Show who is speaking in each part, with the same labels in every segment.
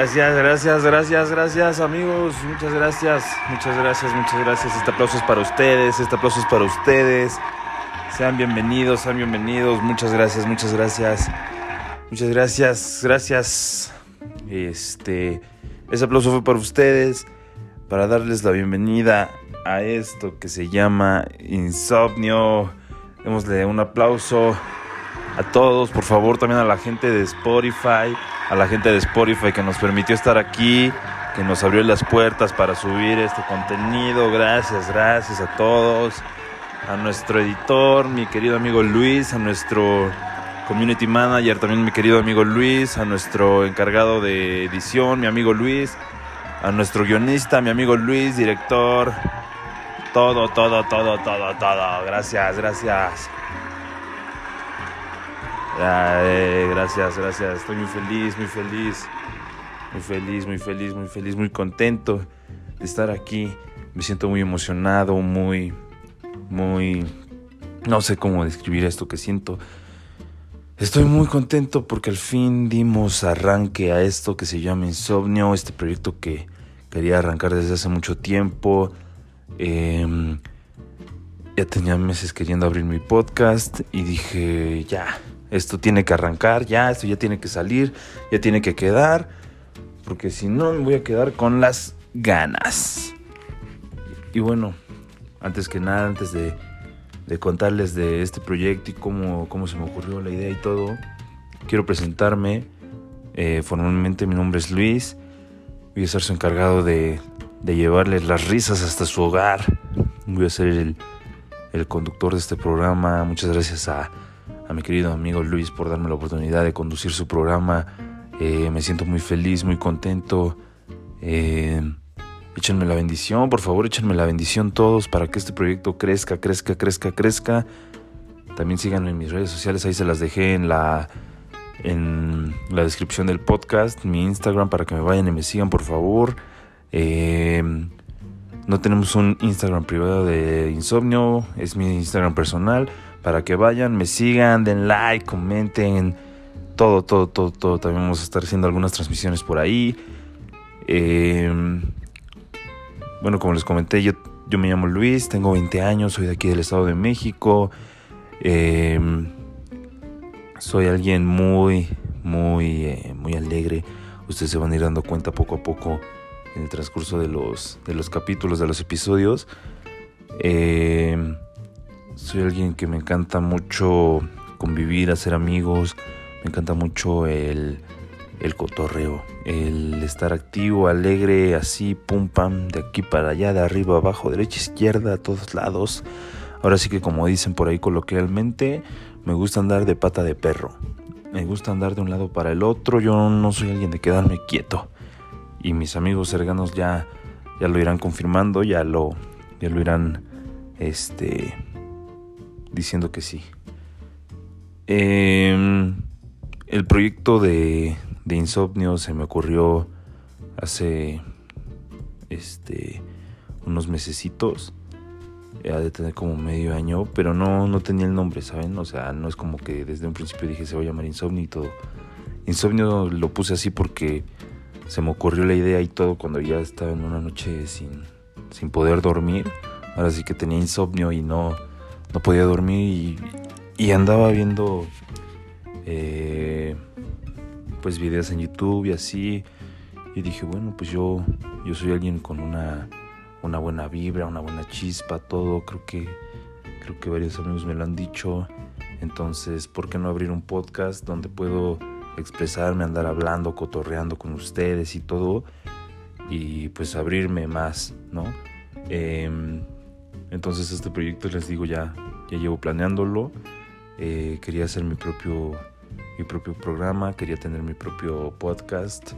Speaker 1: Gracias, gracias, gracias, gracias amigos. Muchas gracias, muchas gracias, muchas gracias. Este aplauso es para ustedes, este aplauso es para ustedes. Sean bienvenidos, sean bienvenidos. Muchas gracias, muchas gracias. Muchas gracias, gracias. Este, ese aplauso fue para ustedes, para darles la bienvenida a esto que se llama Insomnio. Démosle un aplauso a todos, por favor, también a la gente de Spotify a la gente de Spotify que nos permitió estar aquí, que nos abrió las puertas para subir este contenido. Gracias, gracias a todos. A nuestro editor, mi querido amigo Luis, a nuestro community manager, también mi querido amigo Luis, a nuestro encargado de edición, mi amigo Luis, a nuestro guionista, mi amigo Luis, director. Todo, todo, todo, todo, todo. Gracias, gracias. Gracias, gracias. Estoy muy feliz, muy feliz. Muy feliz, muy feliz, muy feliz, muy contento de estar aquí. Me siento muy emocionado, muy, muy... No sé cómo describir esto que siento. Estoy muy contento porque al fin dimos arranque a esto que se llama Insomnio, este proyecto que quería arrancar desde hace mucho tiempo. Em, ya tenía meses queriendo abrir mi podcast y dije, ya, esto tiene que arrancar ya, esto ya tiene que salir, ya tiene que quedar, porque si no me voy a quedar con las ganas. Y bueno, antes que nada, antes de, contarles de este proyecto y cómo, cómo, se me ocurrió la idea y todo, quiero presentarme. Eh, formalmente mi nombre es Luis, voy a ser su encargado de, llevarles las risas hasta su hogar. Voy a ser el conductor de este programa. Muchas gracias a a mi querido amigo Luis por darme la oportunidad de conducir su programa. Eh, me siento muy feliz, muy contento. Eh, échenme la bendición, por favor, échenme la bendición todos para que este proyecto crezca, crezca, crezca, crezca. También síganme en mis redes sociales, ahí se las dejé en la, en la descripción del podcast, mi Instagram, para que me vayan y me sigan, por favor. Eh, no tenemos un Instagram privado de insomnio, es mi Instagram personal para que vayan, me sigan, den like, comenten, todo, todo, todo, todo. También vamos a estar haciendo algunas transmisiones por ahí. Em, bueno, como les comenté, yo, yo me llamo Luis, tengo 20 años, soy de aquí del Estado de México. Em, soy alguien muy, muy, eh, muy alegre. Ustedes se van a ir dando cuenta poco a poco en el transcurso de los, de los capítulos, de los episodios. Eh, soy alguien que me encanta mucho convivir, hacer amigos, me encanta mucho el, el cotorreo, el estar activo, alegre, así, pum pam, de aquí para allá, de arriba, abajo, derecha, izquierda, a todos lados. Ahora sí que como dicen por ahí coloquialmente, me gusta andar de pata de perro. Me gusta andar de un lado para el otro, yo no soy alguien de quedarme quieto. Y mis amigos cercanos ya, ya lo irán confirmando, ya lo, ya lo irán este, diciendo que sí. Em, el proyecto de, de, Insomnio se me ocurrió hace este unos mesecitos. Ha de tener como medio año, pero no, no tenía el nombre, ¿saben? O sea, no es como que desde un principio dije se va a llamar Insomnio y todo. Insomnio lo puse así porque se me ocurrió la idea y todo cuando ya estaba en una noche sin, sin poder dormir. Ahora sí que tenía insomnio y no, no podía dormir y, andaba viendo eh, pues videos en YouTube y así. Y dije bueno pues yo yo soy alguien con una una buena vibra una buena chispa todo creo que creo que varios amigos me lo han dicho. Entonces por qué no abrir un podcast donde puedo expresarme andar hablando cotorreando con ustedes y todo y pues abrirme más no em, entonces este proyecto les digo ya, ya llevo planeándolo. Eh, quería hacer mi propio, mi propio programa, quería tener mi propio podcast,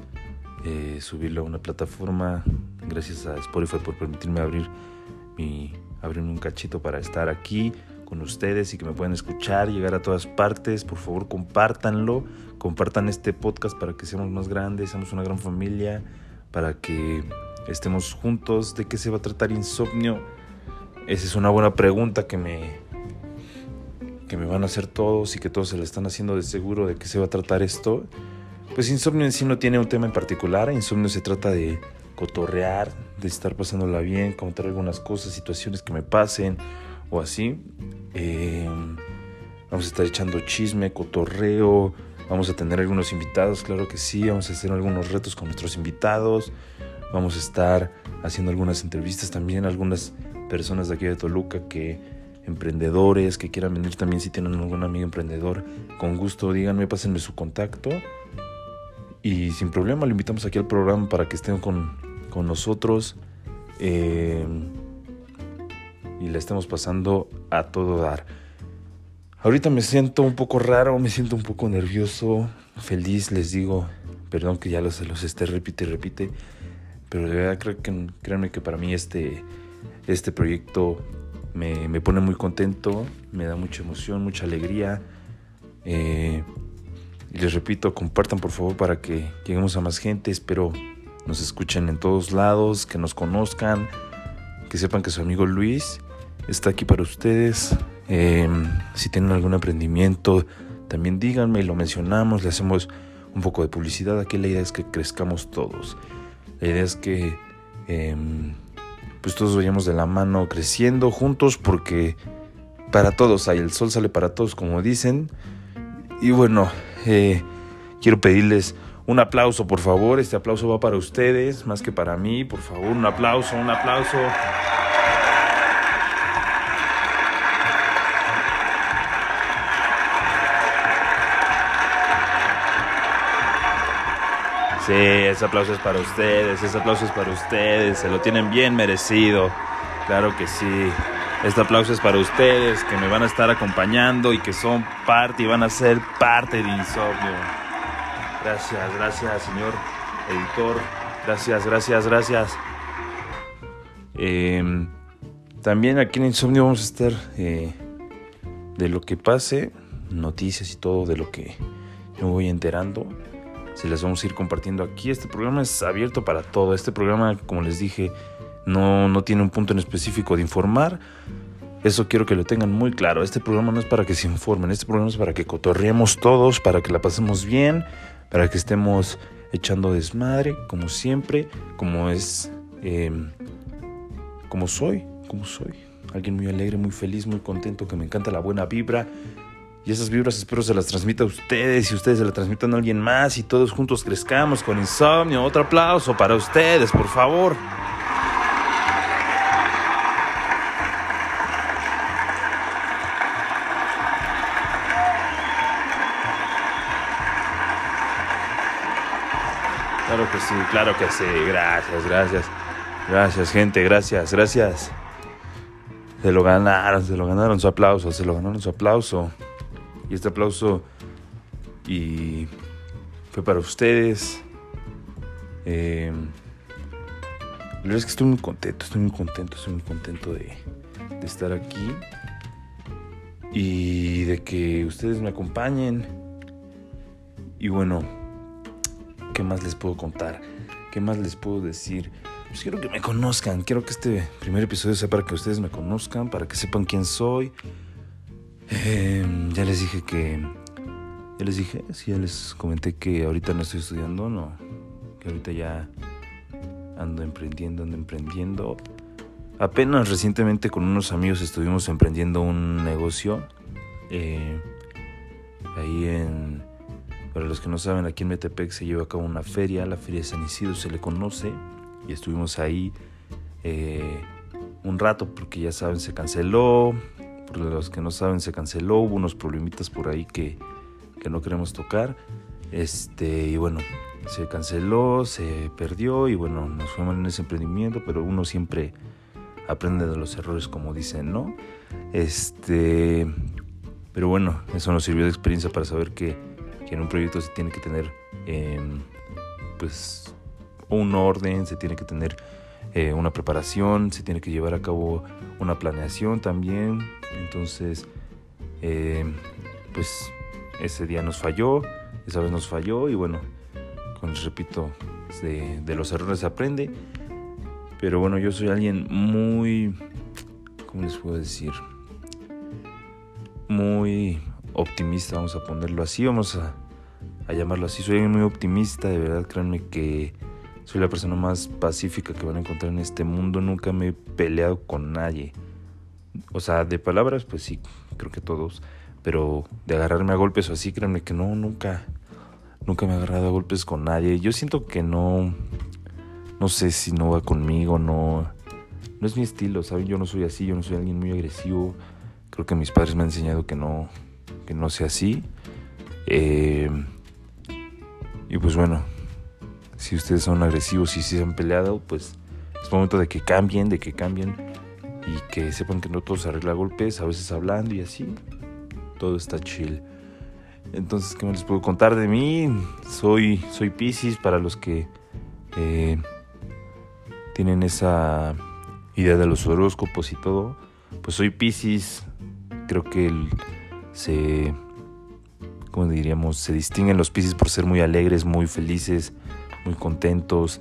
Speaker 1: eh, subirlo a una plataforma. Gracias a Spotify por permitirme abrir mi, abrirme un cachito para estar aquí con ustedes y que me puedan escuchar, llegar a todas partes. Por favor, compártanlo, compartan este podcast para que seamos más grandes, seamos una gran familia, para que estemos juntos. ¿De qué se va a tratar Insomnio? Esa es una buena pregunta que me, que me van a hacer todos y que todos se le están haciendo de seguro de qué se va a tratar esto. pues Insomnio en sí no tiene un tema en particular. Insomnio se trata de cotorrear, de estar pasándola bien, contar algunas cosas, situaciones que me pasen o así. Eh, vamos a estar echando chisme, cotorreo. Vamos a tener algunos invitados, claro que sí. Vamos a hacer algunos retos con nuestros invitados. Vamos a estar haciendo algunas entrevistas también, algunas personas de aquí de Toluca que emprendedores que quieran venir también si tienen algún amigo emprendedor, con gusto díganme, pásenme su contacto y sin problema lo invitamos aquí al programa para que estén con, con nosotros eh, y le estemos pasando a todo dar. Ahorita me siento un poco raro, me siento un poco nervioso, feliz, les digo, perdón que ya los, los esté repite y repite, pero de verdad creo que, créanme que para mí este, este proyecto me, me pone muy contento, me da mucha emoción, mucha alegría. Eh, y les repito, compartan por favor para que lleguemos a más gente. Espero nos escuchen en todos lados, que nos conozcan, que sepan que su amigo Luis está aquí para ustedes. Em, si tienen algún emprendimiento, también díganme lo mencionamos, le hacemos un poco de publicidad. Aquí la idea es que crezcamos todos. La idea es que em, pues todos vayamos de la mano creciendo juntos porque para todos hay, el sol sale para todos como dicen. Y bueno, eh, quiero pedirles un aplauso, por favor. Este aplauso va para ustedes, más que para mí. Por favor, un aplauso, un aplauso. Sí, ese aplauso es para ustedes, ese aplauso es para ustedes, se lo tienen bien merecido. Claro que sí. Este aplauso es para ustedes que me van a estar acompañando y que son parte y van a ser parte de Insomnio. Gracias, gracias, señor editor. Gracias, gracias, gracias. Em, también aquí en Insomnio vamos a estar eh, de lo que pase, noticias y todo de lo que yo voy enterando. Se las vamos a ir compartiendo aquí. Este programa es abierto para todo. Este programa, como les dije, no, no tiene un punto en específico de informar. Eso quiero que lo tengan muy claro. Este programa no es para que se informen, este programa es para que cotorreemos todos, para que la pasemos bien, para que estemos echando desmadre, como siempre, como es, em, como soy, como soy. Alguien muy alegre, muy feliz, muy contento, que me encanta la buena vibra. Y esas vibras espero se las transmita a ustedes y ustedes se las transmitan a alguien más y todos juntos crezcamos con insomnio. Otro aplauso para ustedes, por favor. Claro que sí, claro que sí. Gracias, gracias. Gracias, gente, gracias, gracias. Se lo ganaron, se lo ganaron su aplauso, se lo ganaron su aplauso. Y este aplauso y fue para ustedes. Eh, la verdad es que estoy muy contento, estoy muy contento, estoy muy contento de, de estar aquí y de que ustedes me acompañen. Y bueno, ¿Qué más les puedo contar? ¿Qué más les puedo decir? Pues quiero que me conozcan. Quiero que este primer episodio sea para que ustedes me conozcan, para que sepan quién soy. Em, ya les dije que. Ya les dije, sí, ya les comenté que ahorita no estoy estudiando, no. Que ahorita ya ando emprendiendo, ando emprendiendo. Apenas recientemente con unos amigos estuvimos emprendiendo un negocio. Eh, ahí en para los que no saben, aquí en Metepec se lleva a cabo una feria, la Feria de San Isidro se le conoce, y estuvimos ahí eh, un rato porque ya saben, se canceló, los que no saben, se canceló, hubo unos problemitas por ahí que, que no queremos tocar, este, y bueno, se canceló, se perdió, y bueno, nos fuimos en ese emprendimiento, pero uno siempre aprende de los errores, como dicen, ¿no? Este, pero bueno, eso nos sirvió de experiencia para saber que en un proyecto se tiene que tener em, pues un orden, se tiene que tener eh, una preparación, se tiene que llevar a cabo una planeación también. Entonces, em, pues ese día nos falló, esa vez nos falló y bueno, como repito, de, de los errores se aprende. Pero bueno, yo soy alguien muy, ¿cómo les puedo decir? Muy optimista, vamos a ponerlo así, vamos a a llamarlo así. Soy muy optimista, de verdad, créanme que soy la persona más pacífica que van a encontrar en este mundo. Nunca me he peleado con nadie. O sea, de palabras, pues sí, creo que todos. Pero de agarrarme a golpes o así, créanme que no, nunca. Nunca me he agarrado a golpes con nadie. Yo siento que no. No sé si no va conmigo, no. No es mi estilo, ¿saben? Yo no soy así, yo no soy alguien muy agresivo. Creo que mis padres me han enseñado que no, que no sea así. Eh, y pues bueno, si ustedes son agresivos y si se han peleado, pues es momento de que cambien, de que cambien y que sepan que no todo se arregla golpes, a veces hablando y así. Todo está chill. Entonces, ¿qué me les puedo contar de mí? Soy, soy Pisces para los que eh, tienen esa idea de los horóscopos y todo. Pues soy Pisces. Creo que se como diríamos, se distinguen los Pisces por ser muy alegres, muy felices, muy contentos,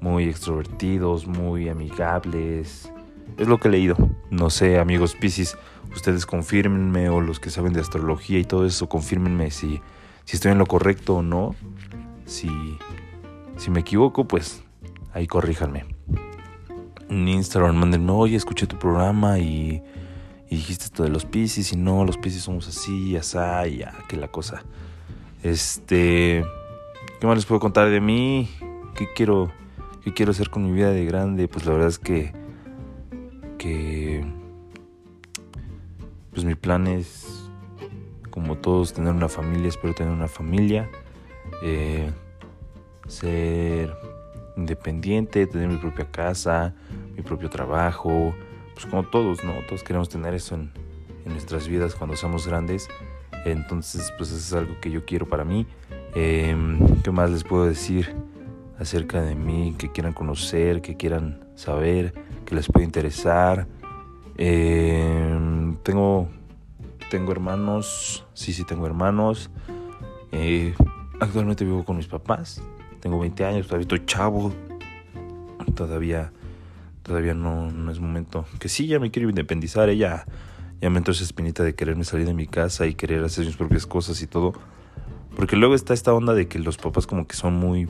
Speaker 1: muy extrovertidos, muy amigables. Es lo que he leído. No sé, amigos Pisces, ustedes confirmenme o los que saben de astrología y todo eso, confirmenme si, si estoy en lo correcto o no. Si, si me equivoco, pues ahí corríjanme. En Instagram mándenme, oye, escuché tu programa y y dijiste esto de los Pisces y no, los Pisces somos así, asá, y ya, que la cosa. Este, ¿qué más les puedo contar de mí? ¿Qué quiero, qué quiero hacer con mi vida de grande? Pues la verdad es que, pues mi plan es, como todos, tener una familia, espero tener una familia, eh, ser independiente, tener mi propia casa, mi propio trabajo, pues, como todos, ¿no? Todos queremos tener eso en, nuestras vidas cuando somos grandes. Entonces, pues eso es algo que yo quiero para mí. Em, ¿Qué más les puedo decir acerca de mí? Que quieran conocer, que quieran saber, que les pueda interesar. Em, tengo, tengo hermanos, sí, sí, tengo hermanos. Eh, actualmente vivo con mis papás. Tengo 20 años, todavía estoy chavo. Todavía todavía no, no, es momento. Que sí, ya me quiero independizar, ella ya me entró esa espinita de quererme salir de mi casa y querer hacer mis propias cosas y todo. Porque luego está esta onda de que los papás como que son muy,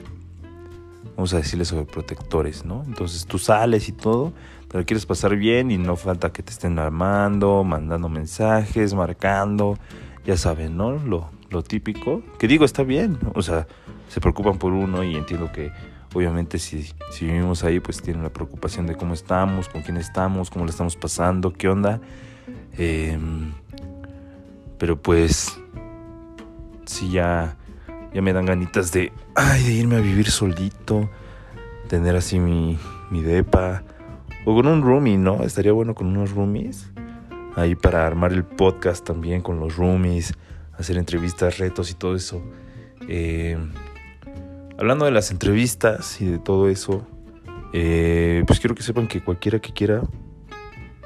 Speaker 1: vamos a decirles, sobreprotectores, ¿no? Entonces tú sales y todo, pero quieres pasar bien y no falta que te estén armando, mandando mensajes, marcando, ya saben, ¿no? Lo, lo típico. Que digo, está bien, o sea, se preocupan por uno y entiendo que Obviamente si, si vivimos ahí, pues tienen la preocupación de cómo estamos, con quién estamos, cómo le estamos pasando, qué onda. Em, pero pues si ya, ya me dan ganitas de, ay, de irme a vivir solito, tener así mi, mi depa. O con un roomie, ¿no? Estaría bueno con unos roomies. Ahí para armar el podcast también con los roomies, hacer entrevistas, retos y todo eso. Eh, Hablando de las entrevistas y de todo eso, eh, pues quiero que sepan que cualquiera que quiera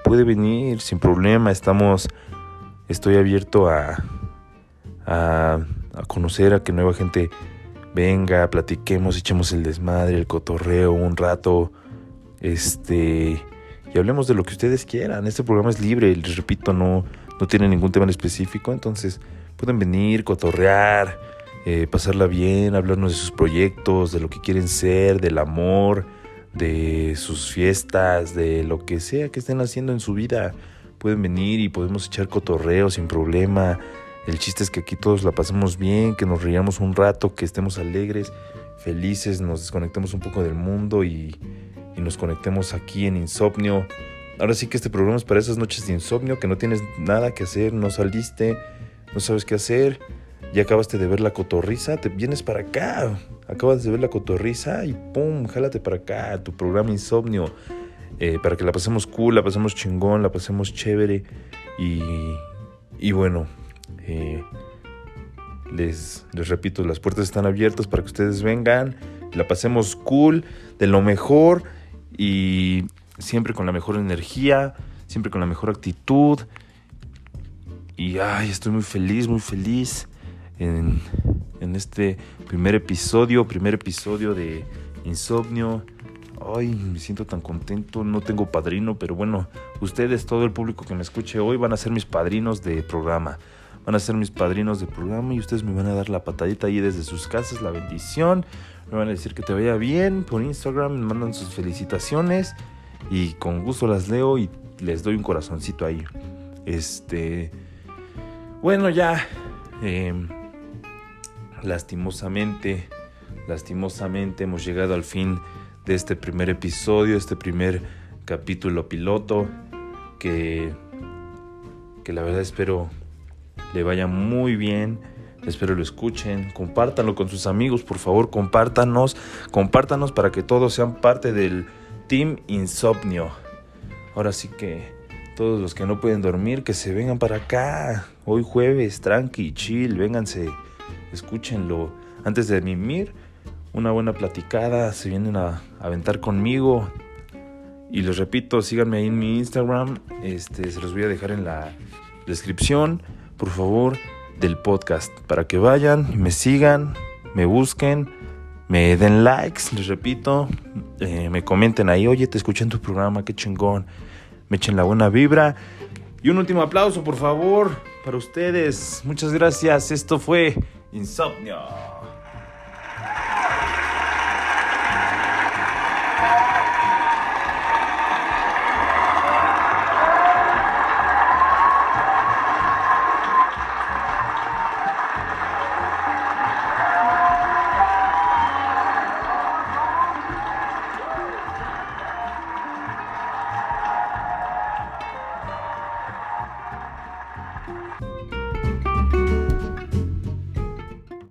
Speaker 1: puede venir sin problema. Estamos, estoy abierto a, a, conocer, a que nueva gente venga, platiquemos, echemos el desmadre, el cotorreo un rato, este, y hablemos de lo que ustedes quieran. Este programa es libre, les repito, no, no tiene ningún tema en específico, entonces pueden venir, cotorrear eh, pasarla bien, hablarnos de sus proyectos, de lo que quieren ser, del amor, de sus fiestas, de lo que sea que estén haciendo en su vida. Pueden venir y podemos echar cotorreo sin problema. El chiste es que aquí todos la pasemos bien, que nos riamos un rato, que estemos alegres, felices, nos desconectemos un poco del mundo y, y nos conectemos aquí en Insomnio. Ahora sí que este programa es para esas noches de insomnio, que no tienes nada que hacer, no saliste, no sabes qué hacer ya acabaste de ver la cotorriza, te vienes para acá. Acabas de ver la cotorriza y pum, jálate para acá, tu programa Insomnio. Eh, para que la pasemos cool, la pasemos chingón, la pasemos chévere. Y, y bueno, eh, les, repito, las puertas están abiertas para que ustedes vengan, la pasemos cool, de lo mejor y siempre con la mejor energía, siempre con la mejor actitud. Y ay, estoy muy feliz, muy feliz en, este primer episodio, primer episodio de Insomnio. Ay, me siento tan contento, no tengo padrino, pero bueno, ustedes, todo el público que me escuche hoy van a ser mis padrinos de programa. Van a ser mis padrinos de programa y ustedes me van a dar la patadita ahí desde sus casas, la bendición. Me van a decir que te vaya bien por Instagram, me mandan sus felicitaciones y con gusto las leo y les doy un corazoncito ahí. Este, bueno, ya, em, lastimosamente, lastimosamente hemos llegado al fin de este primer episodio, este primer capítulo piloto, que, que la verdad espero le vaya muy bien. Espero lo escuchen, compártanlo con sus amigos, por favor, compártanos, compártanos para que todos sean parte del Team Insomnio. Ahora sí que todos los que no pueden dormir, que se vengan para acá. Hoy jueves, tranqui, chill, vénganse, escúchenlo. Antes de mimir, una buena platicada, se vienen a aventar conmigo. Y les repito, síganme ahí en mi Instagram, este, se los voy a dejar en la descripción, por favor, del podcast, para que vayan, me sigan, me busquen, me den likes, les repito, eh, me comenten ahí, oye, te escuché en tu programa, qué chingón, me echen la buena vibra. Y un último aplauso, por favor, para ustedes. Muchas gracias. Esto fue Insomnio.